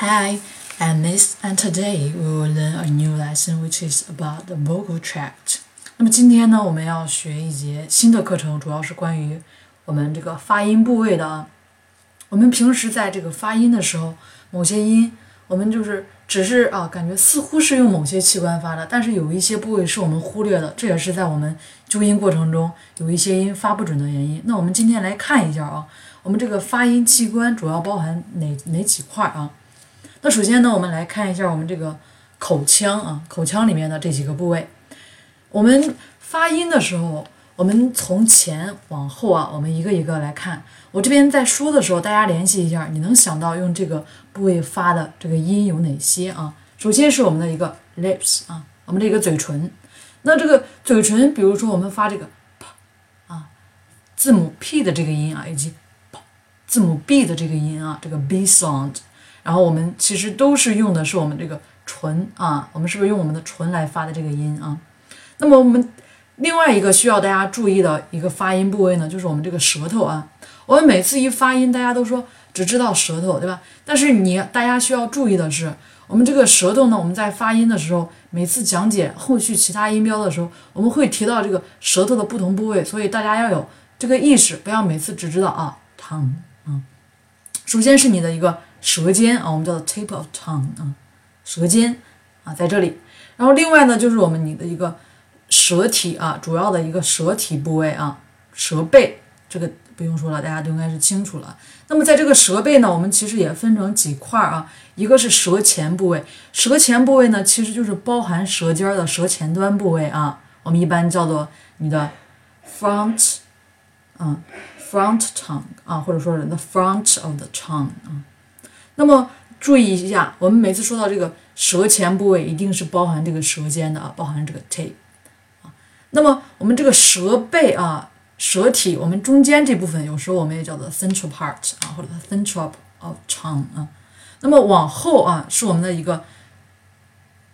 Hi, I'm Miss, and today we will learn a new lesson which is about the vocal tract. 那么今天呢，我们要学一节新的课程，主要是关于我们这个发音部位的。我们平时在这个发音的时候，某些音我们就是只是啊，感觉似乎是用某些器官发的，但是有一些部位是我们忽略的，这也是在我们纠音过程中有一些音发不准的原因。那我们今天来看一下啊，我们这个发音器官主要包含哪哪几块啊？那首先呢，我们来看一下我们这个口腔啊，口腔里面的这几个部位。我们发音的时候，我们从前往后啊，我们一个一个来看。我这边在说的时候，大家联系一下，你能想到用这个部位发的这个音有哪些啊？首先是我们的一个 lips 啊，我们的一个嘴唇。那这个嘴唇，比如说我们发这个 p 啊，字母 p 的这个音啊，以及 p 字母 b 的这个音啊，这个 b sound。然后我们其实都是用的是我们这个唇啊，我们是不是用我们的唇来发的这个音啊？那么我们另外一个需要大家注意的一个发音部位呢，就是我们这个舌头啊。我们每次一发音，大家都说只知道舌头，对吧？但是你大家需要注意的是，我们这个舌头呢，我们在发音的时候，每次讲解后续其他音标的时候，我们会提到这个舌头的不同部位，所以大家要有这个意识，不要每次只知道啊 tang 啊。首先是你的一个。舌尖啊，我们叫做 tip of tongue 啊，舌尖啊在这里。然后另外呢，就是我们你的一个舌体啊，主要的一个舌体部位啊，舌背这个不用说了，大家都应该是清楚了。那么在这个舌背呢，我们其实也分成几块啊，一个是舌前部位，舌前部位呢其实就是包含舌尖的舌前端部位啊，我们一般叫做你的 front，嗯，front tongue 啊，或者说是 the front of the tongue 啊。那么注意一下，我们每次说到这个舌前部位，一定是包含这个舌尖的啊，包含这个 tape 啊。那么我们这个舌背啊，舌体，我们中间这部分，有时候我们也叫做 central part 啊，或者 central of tongue 啊。那么往后啊，是我们的一个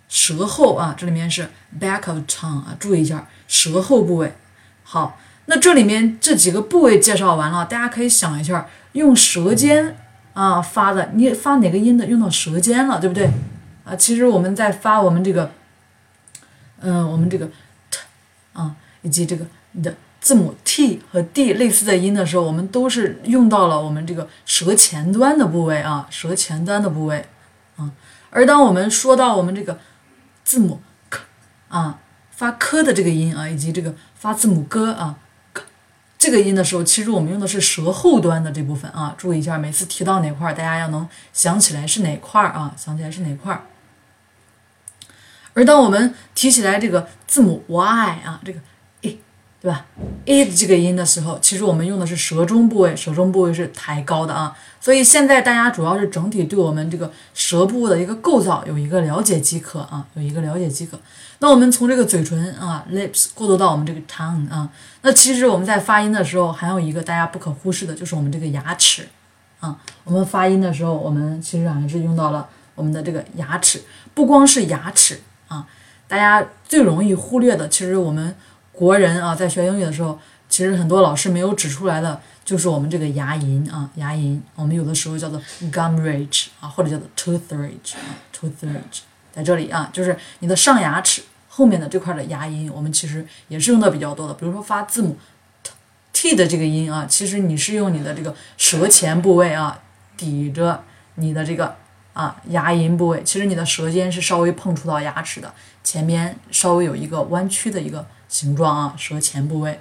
舌后啊，这里面是 back of tongue 啊，注意一下舌后部位。好，那这里面这几个部位介绍完了，大家可以想一下，用舌尖。啊，发的你发哪个音的用到舌尖了，对不对？啊，其实我们在发我们这个，嗯，我们这个 t 啊，以及这个的字母 t 和 d 类似的音的时候，我们都是用到了我们这个舌前端的部位啊，舌前端的部位啊。而当我们说到我们这个字母 k 啊，发 k 的这个音啊，以及这个发字母 g 啊。这个音的时候，其实我们用的是舌后端的这部分啊，注意一下，每次提到哪块，大家要能想起来是哪块啊，想起来是哪块。而当我们提起来这个字母 y 啊，这个。对吧？e 这个音的时候，其实我们用的是舌中部位，舌中部位是抬高的啊。所以现在大家主要是整体对我们这个舌部的一个构造有一个了解即可啊，有一个了解即可。那我们从这个嘴唇啊，lips 过渡到我们这个 tongue 啊，那其实我们在发音的时候还有一个大家不可忽视的，就是我们这个牙齿啊。我们发音的时候，我们其实还是用到了我们的这个牙齿，不光是牙齿啊，大家最容易忽略的，其实我们。国人啊，在学英语的时候，其实很多老师没有指出来的，就是我们这个牙龈啊，牙龈，我们有的时候叫做 gum ridge 啊，或者叫做 tooth ridge 啊，tooth ridge 在这里啊，就是你的上牙齿后面的这块的牙龈，我们其实也是用的比较多的。比如说发字母 t 的这个音啊，其实你是用你的这个舌前部位啊，抵着你的这个啊牙龈部位，其实你的舌尖是稍微碰触到牙齿的，前面稍微有一个弯曲的一个。形状啊，舌前部位。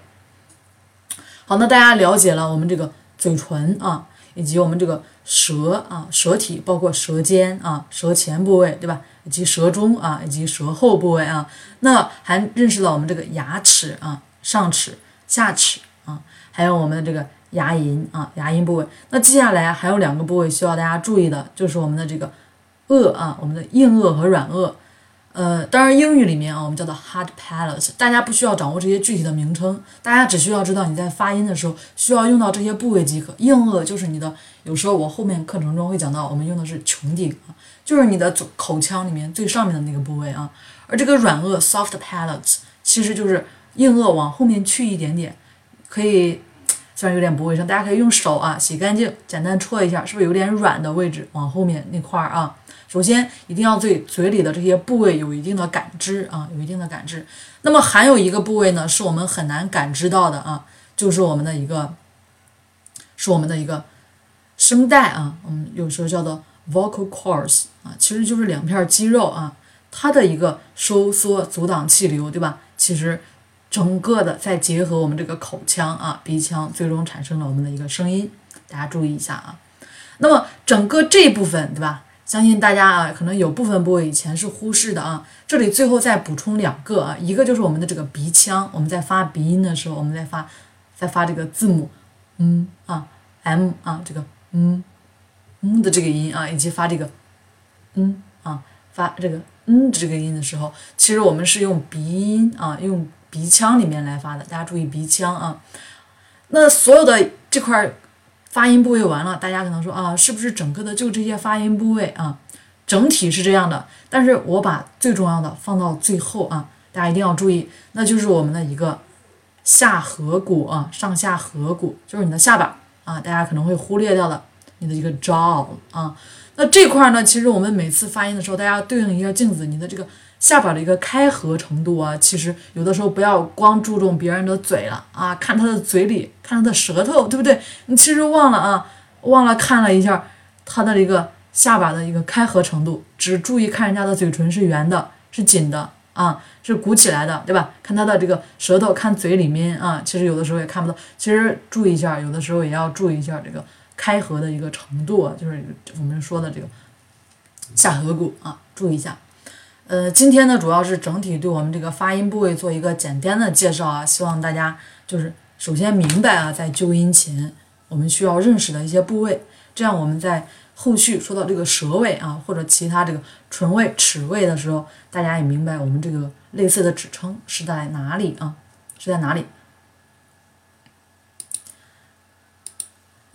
好，那大家了解了我们这个嘴唇啊，以及我们这个舌啊，舌体包括舌尖啊，舌前部位对吧？以及舌中啊，以及舌后部位啊。那还认识了我们这个牙齿啊，上齿、下齿啊，还有我们的这个牙龈啊，牙龈部位。那接下来还有两个部位需要大家注意的，就是我们的这个颚啊，我们的硬腭和软腭。呃，当然，英语里面啊，我们叫做 hard palate，大家不需要掌握这些具体的名称，大家只需要知道你在发音的时候需要用到这些部位即可。硬腭就是你的，有时候我后面课程中会讲到，我们用的是穹顶啊，就是你的口口腔里面最上面的那个部位啊。而这个软腭 soft palate 其实就是硬腭往后面去一点点，可以。虽然有点不卫生，大家可以用手啊洗干净，简单戳一下，是不是有点软的位置往后面那块儿啊？首先一定要对嘴里的这些部位有一定的感知啊，有一定的感知。那么还有一个部位呢，是我们很难感知到的啊，就是我们的一个，是我们的一个声带啊，我们有时候叫做 vocal cords 啊，其实就是两片肌肉啊，它的一个收缩阻挡气流，对吧？其实整个的再结合我们这个口腔啊、鼻腔，最终产生了我们的一个声音。大家注意一下啊。那么整个这部分，对吧？相信大家啊，可能有部分部位以前是忽视的啊。这里最后再补充两个啊，一个就是我们的这个鼻腔，我们在发鼻音的时候，我们在发在发这个字母嗯啊 m 啊这个嗯嗯的这个音啊，以及发这个嗯啊发这个嗯的这个音的时候，其实我们是用鼻音啊，用鼻腔里面来发的。大家注意鼻腔啊。那所有的这块。发音部位完了，大家可能说啊，是不是整个的就这些发音部位啊？整体是这样的，但是我把最重要的放到最后啊，大家一定要注意，那就是我们的一个下颌骨啊，上下颌骨就是你的下巴啊，大家可能会忽略掉的你的一个 jaw 啊。那这块呢，其实我们每次发音的时候，大家对应一下镜子，你的这个。下巴的一个开合程度啊，其实有的时候不要光注重别人的嘴了啊，看他的嘴里，看他的舌头，对不对？你其实忘了啊，忘了看了一下他的一个下巴的一个开合程度，只注意看人家的嘴唇是圆的，是紧的啊，是鼓起来的，对吧？看他的这个舌头，看嘴里面啊，其实有的时候也看不到。其实注意一下，有的时候也要注意一下这个开合的一个程度，就是我们说的这个下颌骨啊，注意一下。呃，今天呢，主要是整体对我们这个发音部位做一个简单的介绍啊，希望大家就是首先明白啊，在纠音前我们需要认识的一些部位，这样我们在后续说到这个舌位啊或者其他这个唇位、齿位的时候，大家也明白我们这个类似的指称是在哪里啊，是在哪里。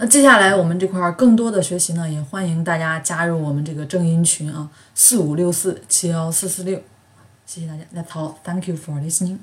那接下来我们这块儿更多的学习呢，也欢迎大家加入我们这个正音群啊，四五六四七幺四四六，谢谢大家，That's all. Thank you for listening.